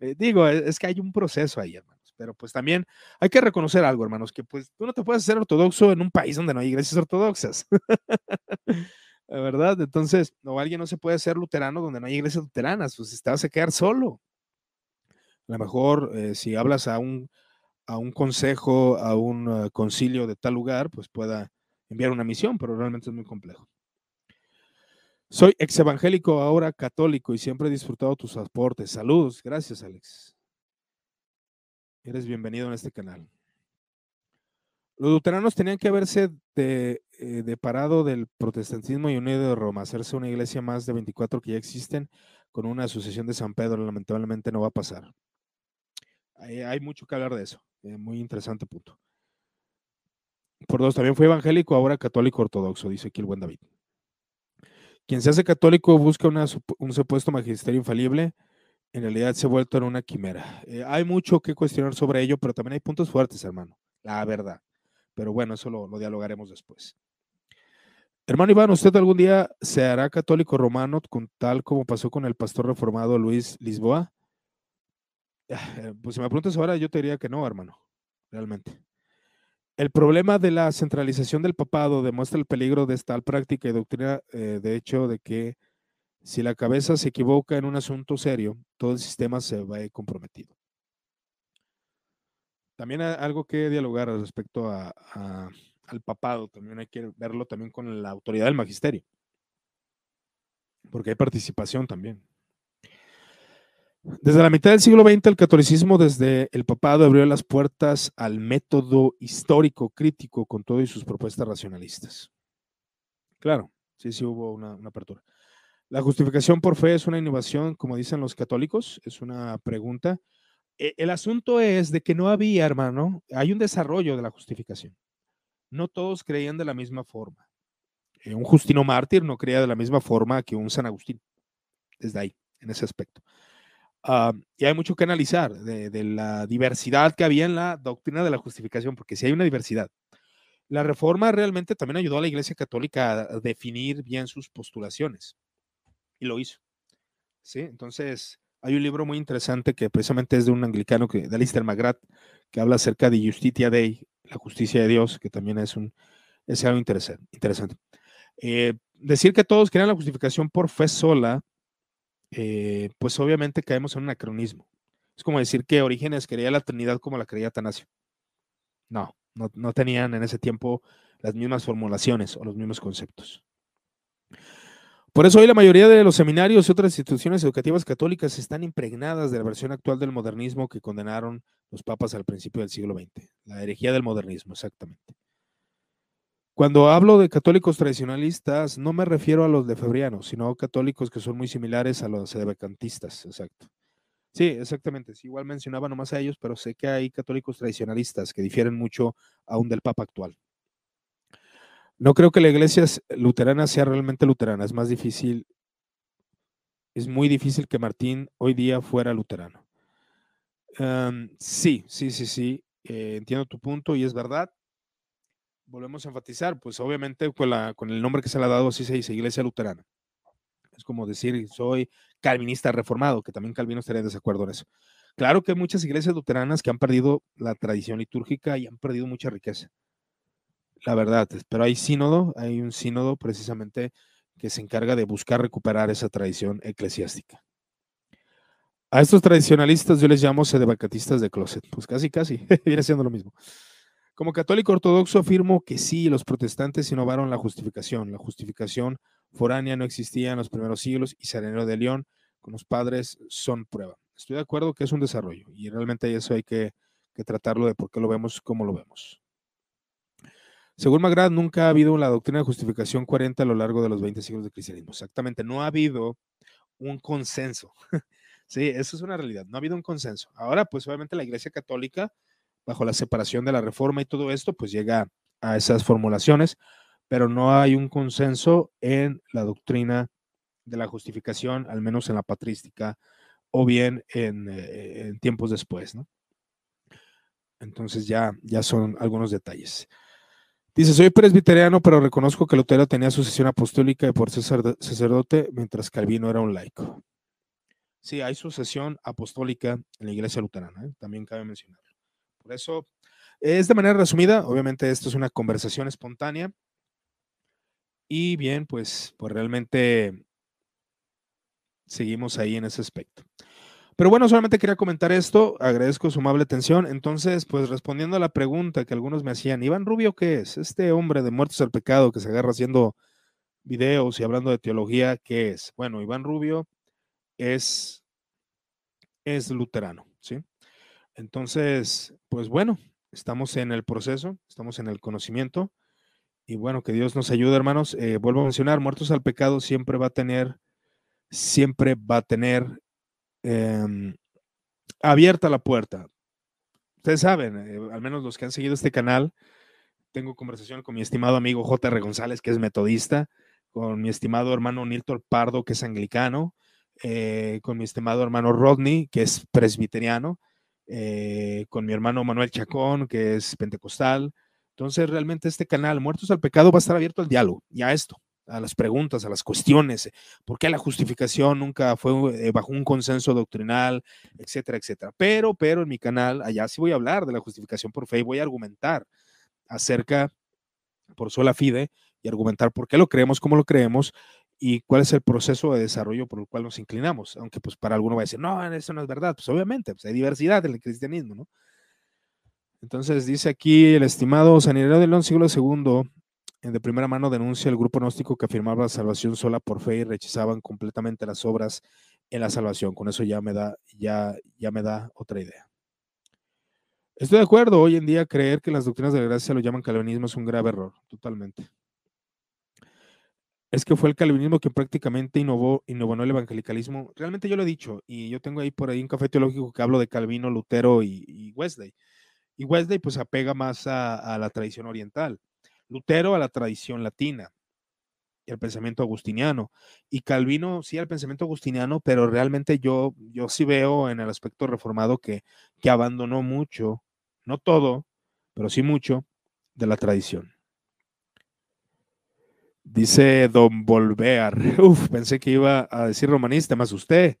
Eh, digo, e, es, que hay un proceso ahí, hermanos, pero pues también hay que reconocer algo, hermanos, que pues tú no te puedes hacer ortodoxo en un país donde no hay iglesias ortodoxas. ¿verdad? Entonces, o alguien no se puede ser luterano donde no hay iglesias luteranas, pues te vas a quedar solo. A lo mejor eh, si hablas a un, a un consejo, a un eh, concilio de tal lugar, pues pueda enviar una misión, pero realmente es muy complejo. Soy ex evangélico, ahora católico y siempre he disfrutado tus aportes. Saludos, gracias Alex. Eres bienvenido en este canal. Los luteranos tenían que haberse eh, deparado del protestantismo y unido de Roma, hacerse una iglesia más de 24 que ya existen con una asociación de San Pedro, lamentablemente no va a pasar. Hay, mucho que hablar de eso. Eh, muy interesante punto. Por dos, también fue evangélico, ahora católico ortodoxo, dice aquí el buen David. Quien se hace católico busca un supuesto magisterio infalible, en realidad se ha vuelto en una quimera. Eh, hay mucho que cuestionar sobre ello, pero también hay puntos fuertes, hermano, la verdad. Pero bueno, eso lo, lo dialogaremos después. Hermano Iván, ¿usted algún día se hará católico romano con tal como pasó con el pastor reformado Luis Lisboa? Eh, pues si me preguntas ahora, yo te diría que no, hermano, realmente. El problema de la centralización del papado demuestra el peligro de esta práctica y doctrina, eh, de hecho, de que Si la cabeza se equivoca en un asunto serio, todo el sistema se va comprometido. También hay algo que dialogar respecto a, al papado, también hay que verlo también con la autoridad del magisterio, porque hay participación también. Desde la mitad del siglo XX, el catolicismo desde el papado abrió las puertas al método histórico crítico con todo y sus propuestas racionalistas. Claro, sí, sí hubo una, apertura. La justificación por fe es una innovación, como dicen los católicos, es una pregunta. E, el asunto es de que no había, hermano, hay un desarrollo de la justificación. No todos creían de la misma forma. Eh, un Justino mártir no creía de la misma forma que un San Agustín, desde ahí, en ese aspecto. Ah, y hay mucho que analizar de, la diversidad que había en la doctrina de la justificación, porque si hay una diversidad. La reforma realmente también ayudó a la Iglesia Católica a definir bien sus postulaciones y lo hizo. ¿sí? Entonces, hay un libro muy interesante que precisamente es de un anglicano, que, de Alistair McGrath, que habla acerca de Justitia Dei, la justicia de Dios, que también es, un, es algo interesante. interesante. Eh, decir que todos crean la justificación por fe sola eh, pues obviamente caemos en un anacronismo. Es como decir que Orígenes quería la Trinidad como la creía Atanasio. No, no, no tenían en ese tiempo las mismas formulaciones o los mismos conceptos. Por eso hoy la mayoría de los seminarios y otras instituciones educativas católicas están impregnadas de la versión actual del modernismo que condenaron los papas al principio del siglo XX. La herejía del modernismo, exactamente. Cuando hablo de católicos tradicionalistas, no me refiero a los de Febriano, sino a católicos que son muy similares a los sedevacantistas, exacto. Sí, exactamente. igual mencionaba nomás a ellos, pero sé que hay católicos tradicionalistas que difieren mucho aún del Papa actual. No creo que la iglesia luterana sea realmente luterana. Es más difícil, es muy difícil que Martín hoy día fuera luterano. sí, sí, sí, sí. Eh, entiendo tu punto y es verdad volvemos a enfatizar, pues obviamente con, el nombre que se le ha dado, así se dice, Iglesia Luterana. Es como decir, soy calvinista reformado, que también Calvino estaría en desacuerdo en eso. Claro que hay muchas iglesias luteranas que han perdido la tradición litúrgica y han perdido mucha riqueza. La verdad, pero hay sínodo, hay un sínodo precisamente que se encarga de buscar recuperar esa tradición eclesiástica. A estos tradicionalistas yo les llamo sedevacatistas de closet, pues casi, casi, viene siendo lo mismo. Como católico ortodoxo afirmo que sí, los protestantes innovaron la justificación. La justificación foránea no existía en los primeros siglos y Serenero de León con los padres son prueba. Estoy de acuerdo que es un desarrollo y realmente eso hay que, tratarlo de por qué lo vemos como lo vemos. Según Magrad, nunca ha habido una doctrina de justificación coherente a lo largo de los 20 siglos de cristianismo. Exactamente, no ha habido un consenso. sí, eso es una realidad, no ha habido un consenso. Ahora, pues obviamente la Iglesia Católica bajo la separación de la reforma y todo esto, pues llega a esas formulaciones, pero no hay un consenso en la doctrina de la justificación, al menos en la patrística, o bien en, eh, tiempos después. Entonces ya, ya son algunos detalles. Dice, soy presbiteriano, pero reconozco que Lutero tenía sucesión apostólica y por sacerdote, mientras Calvino era un laico. Sí, hay sucesión apostólica en la iglesia luterana, ¿eh? también cabe mencionar. Por eso es de manera resumida, obviamente esto es una conversación espontánea. Y bien, pues, pues realmente seguimos ahí en ese aspecto. Pero bueno, solamente quería comentar esto, agradezco su amable atención. Entonces, pues respondiendo a la pregunta que algunos me hacían, Iván Rubio, ¿qué es? Este hombre de muertos al pecado que se agarra haciendo videos y hablando de teología, ¿qué es? Bueno, Iván Rubio es, es luterano, ¿sí? Entonces, pues bueno, estamos en el proceso, estamos en el conocimiento y bueno, que Dios nos ayude, hermanos. Eh, vuelvo a mencionar, muertos al pecado siempre va a tener, siempre va a tener em, abierta la puerta. Ustedes saben, eh, al menos los que han seguido este canal, tengo conversación con mi estimado amigo J.R. González, que es metodista, con mi estimado hermano Nilton Pardo, que es anglicano, eh, con mi estimado hermano Rodney, que es presbiteriano, eh, con mi hermano Manuel Chacón, que es pentecostal. Entonces, realmente este canal, Muertos al Pecado, va a estar abierto al diálogo y a esto, a las preguntas, a las cuestiones, por qué la justificación nunca fue eh, bajo un consenso doctrinal, etcétera, etcétera. Pero, pero en mi canal, allá sí voy a hablar de la justificación por fe y voy a argumentar acerca, por sola fide, y argumentar por qué lo creemos como lo creemos y cuál es el proceso de desarrollo por el cual nos inclinamos. Aunque pues para alguno va a decir, no, eso no es verdad. Pues obviamente, pues hay diversidad en el cristianismo, ¿no? Entonces dice aquí el estimado San Ireneo del siglo II, de primera mano denuncia el grupo gnóstico que afirmaba la salvación sola por fe y rechazaban completamente las obras en la salvación. Con eso ya me da, ya, ya me da otra idea. Estoy de acuerdo, hoy en día creer que las doctrinas de la gracia lo llaman calvinismo es un grave error, totalmente es que fue el calvinismo que prácticamente innovó, innovó el evangelicalismo. Realmente yo lo he dicho, y yo tengo ahí por ahí un café teológico que hablo de Calvino, Lutero y, Wesley. Y Wesley pues apega más a, la tradición oriental, Lutero a la tradición latina y al pensamiento agustiniano. Y Calvino sí al pensamiento agustiniano, pero realmente yo, yo sí veo en el aspecto reformado que, que abandonó mucho, no todo, pero sí mucho, de la tradición. Dice Don Volvear. Uf, pensé que iba a decir romanista, más usted.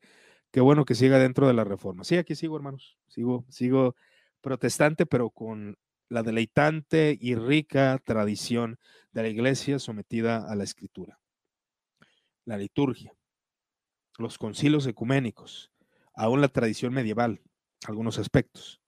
Qué bueno que siga dentro de la reforma. Sí, aquí sigo, hermanos. Sigo, sigo protestante, pero con la deleitante y rica tradición de la iglesia sometida a la escritura. La liturgia, los concilios ecuménicos, aún la tradición medieval, algunos aspectos.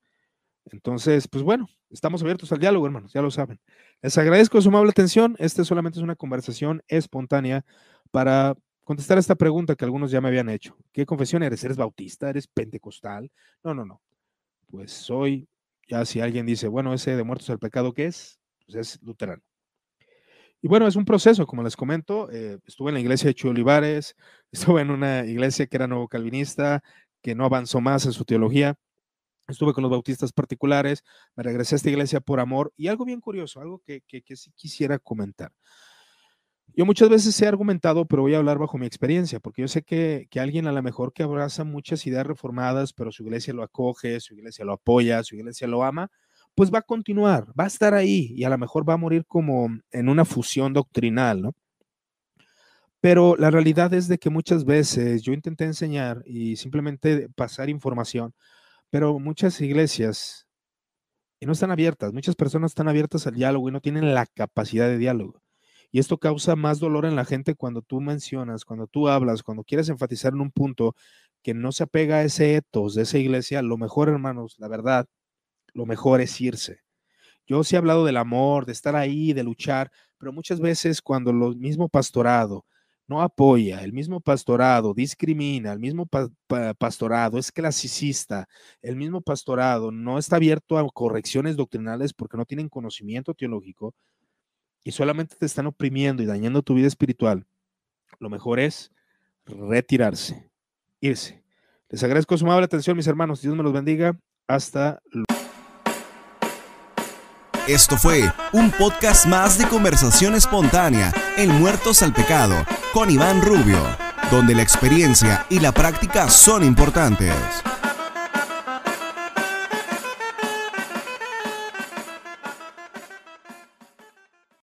Entonces, pues bueno, estamos abiertos al diálogo, hermanos, ya lo saben. Les agradezco su amable atención. Esta solamente es una conversación espontánea para contestar esta pregunta que algunos ya me habían hecho. ¿Qué confesión eres? ¿Eres bautista? ¿Eres pentecostal? No, no, no. Pues soy, ya si alguien dice, bueno, ese de muertos al pecado, ¿qué es? Pues es luterano. Y bueno, es un proceso, como les comento. Eh, estuve en la iglesia de Chuy Olivares, estuve en una iglesia que era nuevo calvinista, que no avanzó más en su teología estuve con los bautistas particulares, me regresé a esta iglesia por amor y algo bien curioso, algo que, que, sí quisiera comentar. Yo muchas veces he argumentado, pero voy a hablar bajo mi experiencia, porque yo sé que, que, alguien a lo mejor que abraza muchas ideas reformadas, pero su iglesia lo acoge, su iglesia lo apoya, su iglesia lo ama, pues va a continuar, va a estar ahí y a lo mejor va a morir como en una fusión doctrinal, ¿no? Pero la realidad es de que muchas veces yo intenté enseñar y simplemente pasar información, pero muchas iglesias y no están abiertas, muchas personas están abiertas al diálogo y no tienen la capacidad de diálogo. Y esto causa más dolor en la gente cuando tú mencionas, cuando tú hablas, cuando quieres enfatizar en un punto que no se apega a ese etos de esa iglesia. Lo mejor, hermanos, la verdad, lo mejor es irse. Yo sí he hablado del amor, de estar ahí, de luchar, pero muchas veces cuando lo mismo pastorado, no apoya, el mismo pastorado discrimina, el mismo pastorado es clasicista, el mismo pastorado no está abierto a correcciones doctrinales porque no tienen conocimiento teológico y solamente te están oprimiendo y dañando tu vida espiritual, lo mejor es retirarse, irse. Les agradezco su amable atención, mis hermanos. Dios me los bendiga. Hasta luego. Esto fue un podcast más de conversación espontánea en Muertos al Pecado con Iván Rubio, donde la experiencia y la práctica son importantes.